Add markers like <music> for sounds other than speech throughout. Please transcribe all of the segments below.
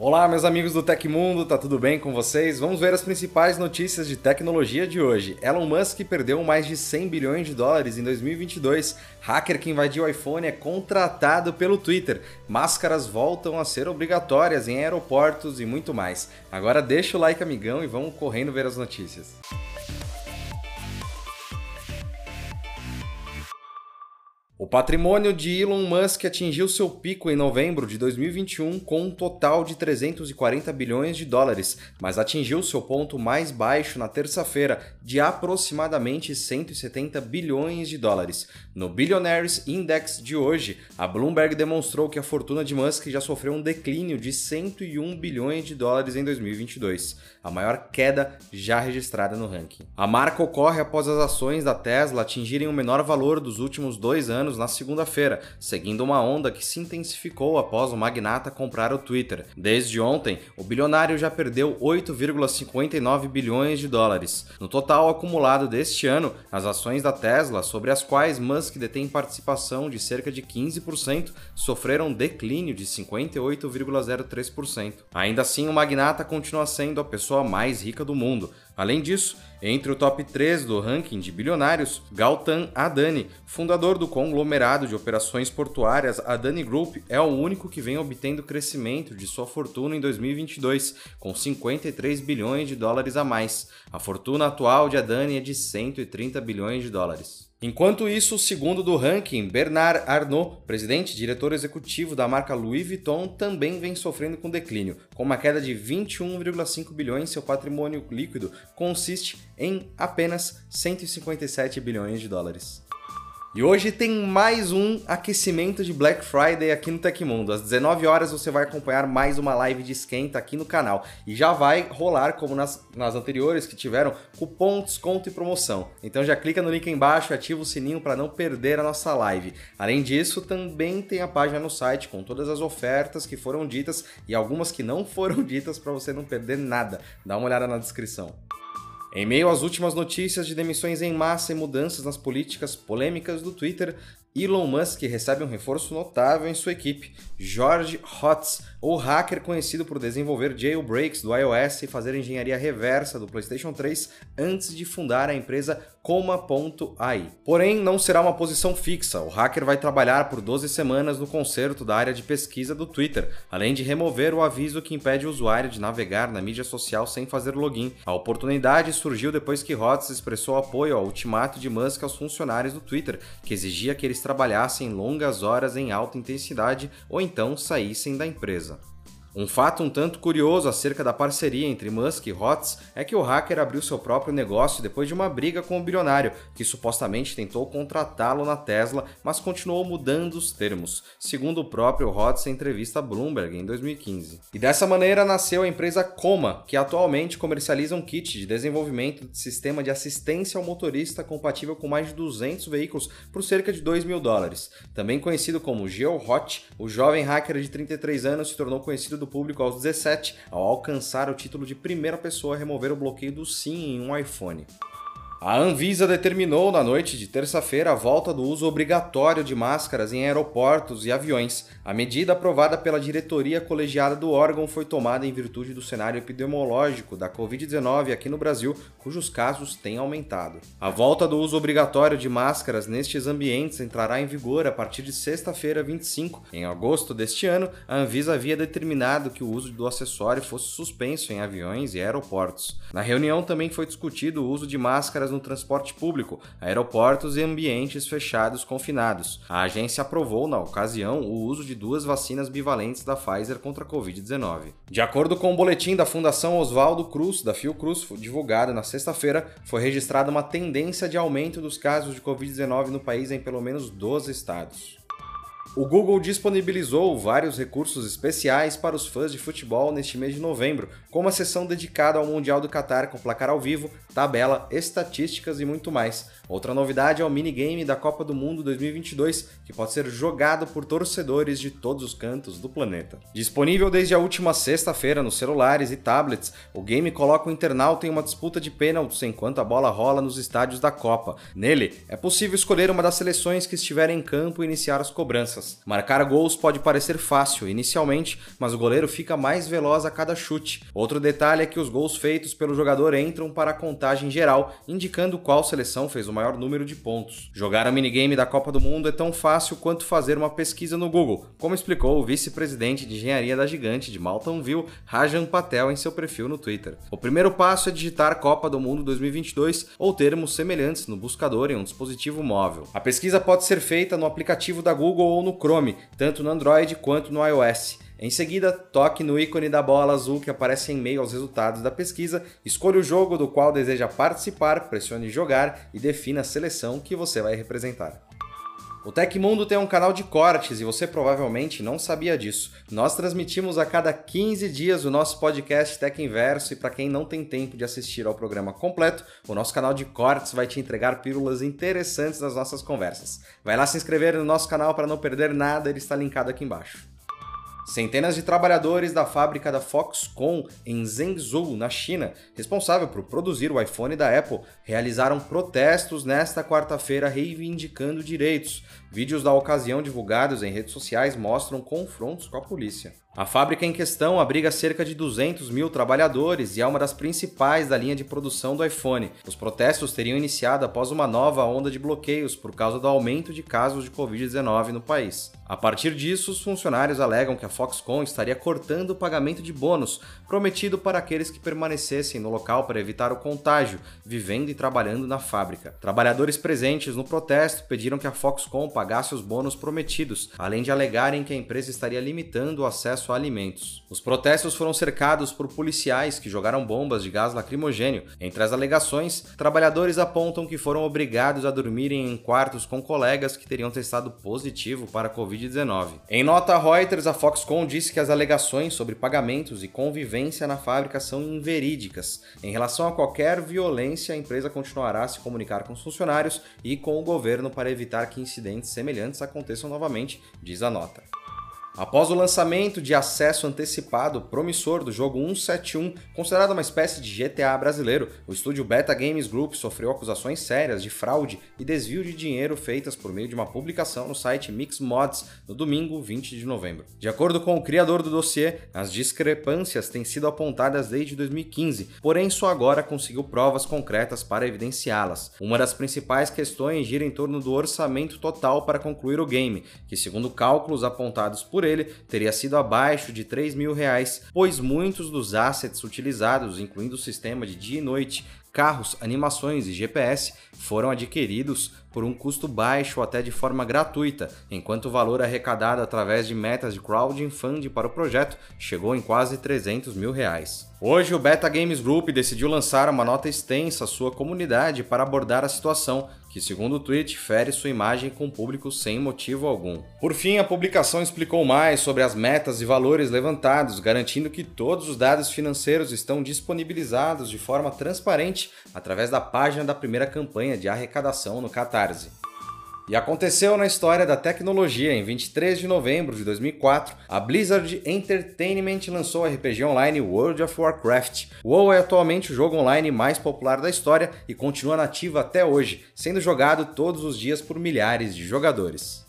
Olá, meus amigos do Tecmundo, tá tudo bem com vocês? Vamos ver as principais notícias de tecnologia de hoje. Elon Musk perdeu mais de 100 bilhões de dólares em 2022. Hacker que invadiu o iPhone é contratado pelo Twitter. Máscaras voltam a ser obrigatórias em aeroportos e muito mais. Agora deixa o like, amigão, e vamos correndo ver as notícias. O patrimônio de Elon Musk atingiu seu pico em novembro de 2021 com um total de 340 bilhões de dólares, mas atingiu seu ponto mais baixo na terça-feira, de aproximadamente 170 bilhões de dólares. No Billionaires Index de hoje, a Bloomberg demonstrou que a fortuna de Musk já sofreu um declínio de 101 bilhões de dólares em 2022, a maior queda já registrada no ranking. A marca ocorre após as ações da Tesla atingirem o menor valor dos últimos dois anos na segunda-feira, seguindo uma onda que se intensificou após o magnata comprar o Twitter. Desde ontem, o bilionário já perdeu 8,59 bilhões de dólares. No total acumulado deste ano, as ações da Tesla, sobre as quais Musk detém participação de cerca de 15%, sofreram declínio de 58,03%. Ainda assim, o magnata continua sendo a pessoa mais rica do mundo. Além disso, entre o top 3 do ranking de bilionários, Gautam Adani, fundador do conglomerado de operações portuárias Adani Group, é o único que vem obtendo crescimento de sua fortuna em 2022, com 53 bilhões de dólares a mais. A fortuna atual de Adani é de 130 bilhões de dólares. Enquanto isso, o segundo do ranking, Bernard Arnault, presidente e diretor executivo da marca Louis Vuitton, também vem sofrendo com declínio, com uma queda de 21,5 bilhões. Seu patrimônio líquido consiste em apenas 157 bilhões de dólares. E hoje tem mais um aquecimento de Black Friday aqui no Tecmundo. Às 19 horas você vai acompanhar mais uma live de esquenta aqui no canal. E já vai rolar, como nas, nas anteriores que tiveram, cupom, desconto e promoção. Então já clica no link embaixo e ativa o sininho para não perder a nossa live. Além disso, também tem a página no site com todas as ofertas que foram ditas e algumas que não <laughs> foram ditas para você não perder nada. Dá uma olhada na descrição. Em meio às últimas notícias de demissões em massa e mudanças nas políticas polêmicas do Twitter, Elon Musk recebe um reforço notável em sua equipe. George Hotz, o hacker conhecido por desenvolver jailbreaks do iOS e fazer engenharia reversa do PlayStation 3 antes de fundar a empresa Coma.ai. Porém, não será uma posição fixa. O hacker vai trabalhar por 12 semanas no conserto da área de pesquisa do Twitter, além de remover o aviso que impede o usuário de navegar na mídia social sem fazer login. A oportunidade surgiu depois que Hotz expressou apoio ao ultimato de Musk aos funcionários do Twitter, que exigia que eles trabalhassem longas horas em alta intensidade ou então saíssem da empresa. Um fato um tanto curioso acerca da parceria entre Musk e Hotz é que o hacker abriu seu próprio negócio depois de uma briga com o bilionário, que supostamente tentou contratá-lo na Tesla, mas continuou mudando os termos, segundo o próprio Hotz em entrevista a Bloomberg em 2015. E dessa maneira nasceu a empresa Coma, que atualmente comercializa um kit de desenvolvimento de sistema de assistência ao motorista compatível com mais de 200 veículos por cerca de 2 mil dólares. Também conhecido como GeoHot, o jovem hacker de 33 anos se tornou conhecido do público aos 17, ao alcançar o título de primeira pessoa a remover o bloqueio do SIM em um iPhone. A Anvisa determinou na noite de terça-feira a volta do uso obrigatório de máscaras em aeroportos e aviões. A medida aprovada pela diretoria colegiada do órgão foi tomada em virtude do cenário epidemiológico da Covid-19 aqui no Brasil, cujos casos têm aumentado. A volta do uso obrigatório de máscaras nestes ambientes entrará em vigor a partir de sexta-feira, 25. Em agosto deste ano, a Anvisa havia determinado que o uso do acessório fosse suspenso em aviões e aeroportos. Na reunião também foi discutido o uso de máscaras no transporte público, aeroportos e ambientes fechados confinados. A agência aprovou, na ocasião, o uso de duas vacinas bivalentes da Pfizer contra a Covid-19. De acordo com o boletim da Fundação Oswaldo Cruz, da Fiocruz, divulgado na sexta-feira, foi registrada uma tendência de aumento dos casos de Covid-19 no país em pelo menos 12 estados. O Google disponibilizou vários recursos especiais para os fãs de futebol neste mês de novembro, como a sessão dedicada ao Mundial do Qatar com placar ao vivo, tabela, estatísticas e muito mais. Outra novidade é o minigame da Copa do Mundo 2022, que pode ser jogado por torcedores de todos os cantos do planeta. Disponível desde a última sexta-feira nos celulares e tablets, o game coloca o internauta em uma disputa de pênaltis enquanto a bola rola nos estádios da Copa. Nele, é possível escolher uma das seleções que estiver em campo e iniciar as cobranças. Marcar gols pode parecer fácil inicialmente, mas o goleiro fica mais veloz a cada chute. Outro detalhe é que os gols feitos pelo jogador entram para a contagem geral, indicando qual seleção fez o maior número de pontos. Jogar a minigame da Copa do Mundo é tão fácil quanto fazer uma pesquisa no Google, como explicou o vice-presidente de engenharia da gigante de Malton View, Rajan Patel, em seu perfil no Twitter. O primeiro passo é digitar Copa do Mundo 2022 ou termos semelhantes no buscador em um dispositivo móvel. A pesquisa pode ser feita no aplicativo da Google ou no Chrome, tanto no Android quanto no iOS. Em seguida, toque no ícone da bola azul que aparece em meio aos resultados da pesquisa, escolha o jogo do qual deseja participar, pressione jogar e defina a seleção que você vai representar. O Tecmundo tem um canal de cortes e você provavelmente não sabia disso. Nós transmitimos a cada 15 dias o nosso podcast Tech Inverso e para quem não tem tempo de assistir ao programa completo, o nosso canal de cortes vai te entregar pílulas interessantes das nossas conversas. Vai lá se inscrever no nosso canal para não perder nada, ele está linkado aqui embaixo. Centenas de trabalhadores da fábrica da Foxconn em Zhengzhou, na China, responsável por produzir o iPhone da Apple, realizaram protestos nesta quarta-feira reivindicando direitos. Vídeos da ocasião divulgados em redes sociais mostram confrontos com a polícia. A fábrica em questão abriga cerca de 200 mil trabalhadores e é uma das principais da linha de produção do iPhone. Os protestos teriam iniciado após uma nova onda de bloqueios por causa do aumento de casos de Covid-19 no país. A partir disso, os funcionários alegam que a Foxconn estaria cortando o pagamento de bônus prometido para aqueles que permanecessem no local para evitar o contágio, vivendo e trabalhando na fábrica. Trabalhadores presentes no protesto pediram que a Foxconn pagasse os bônus prometidos, além de alegarem que a empresa estaria limitando o acesso acesso a alimentos. Os protestos foram cercados por policiais que jogaram bombas de gás lacrimogênio. Entre as alegações, trabalhadores apontam que foram obrigados a dormirem em quartos com colegas que teriam testado positivo para a Covid-19. Em nota a Reuters, a Foxconn disse que as alegações sobre pagamentos e convivência na fábrica são inverídicas. Em relação a qualquer violência, a empresa continuará a se comunicar com os funcionários e com o governo para evitar que incidentes semelhantes aconteçam novamente, diz a nota. Após o lançamento de acesso antecipado promissor do jogo 171, considerado uma espécie de GTA brasileiro, o estúdio Beta Games Group sofreu acusações sérias de fraude e desvio de dinheiro feitas por meio de uma publicação no site Mix Mods no domingo 20 de novembro. De acordo com o criador do dossiê, as discrepâncias têm sido apontadas desde 2015, porém só agora conseguiu provas concretas para evidenciá-las. Uma das principais questões gira em torno do orçamento total para concluir o game, que segundo cálculos apontados por ele teria sido abaixo de 3 mil reais, pois muitos dos assets utilizados, incluindo o sistema de dia e noite, carros, animações e GPS, foram adquiridos por um custo baixo até de forma gratuita, enquanto o valor arrecadado através de metas de crowdfunding para o projeto chegou em quase 300 mil reais. Hoje, o Beta Games Group decidiu lançar uma nota extensa à sua comunidade para abordar a situação, que, segundo o tweet, fere sua imagem com o público sem motivo algum. Por fim, a publicação explicou mais sobre as metas e valores levantados, garantindo que todos os dados financeiros estão disponibilizados de forma transparente através da página da primeira campanha de arrecadação no Catarse. E aconteceu na história da tecnologia. Em 23 de novembro de 2004, a Blizzard Entertainment lançou o RPG online World of Warcraft. WoW é atualmente o jogo online mais popular da história e continua nativo até hoje, sendo jogado todos os dias por milhares de jogadores.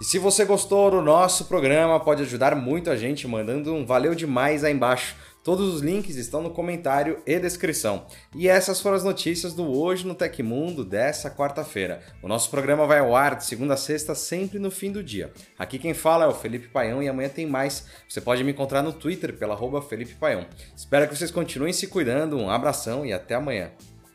E se você gostou do nosso programa, pode ajudar muito a gente mandando um valeu demais aí embaixo. Todos os links estão no comentário e descrição. E essas foram as notícias do Hoje no Tecmundo dessa quarta-feira. O nosso programa vai ao ar de segunda a sexta, sempre no fim do dia. Aqui quem fala é o Felipe Paião e amanhã tem mais. Você pode me encontrar no Twitter pela Felipe Paião. Espero que vocês continuem se cuidando, um abração e até amanhã.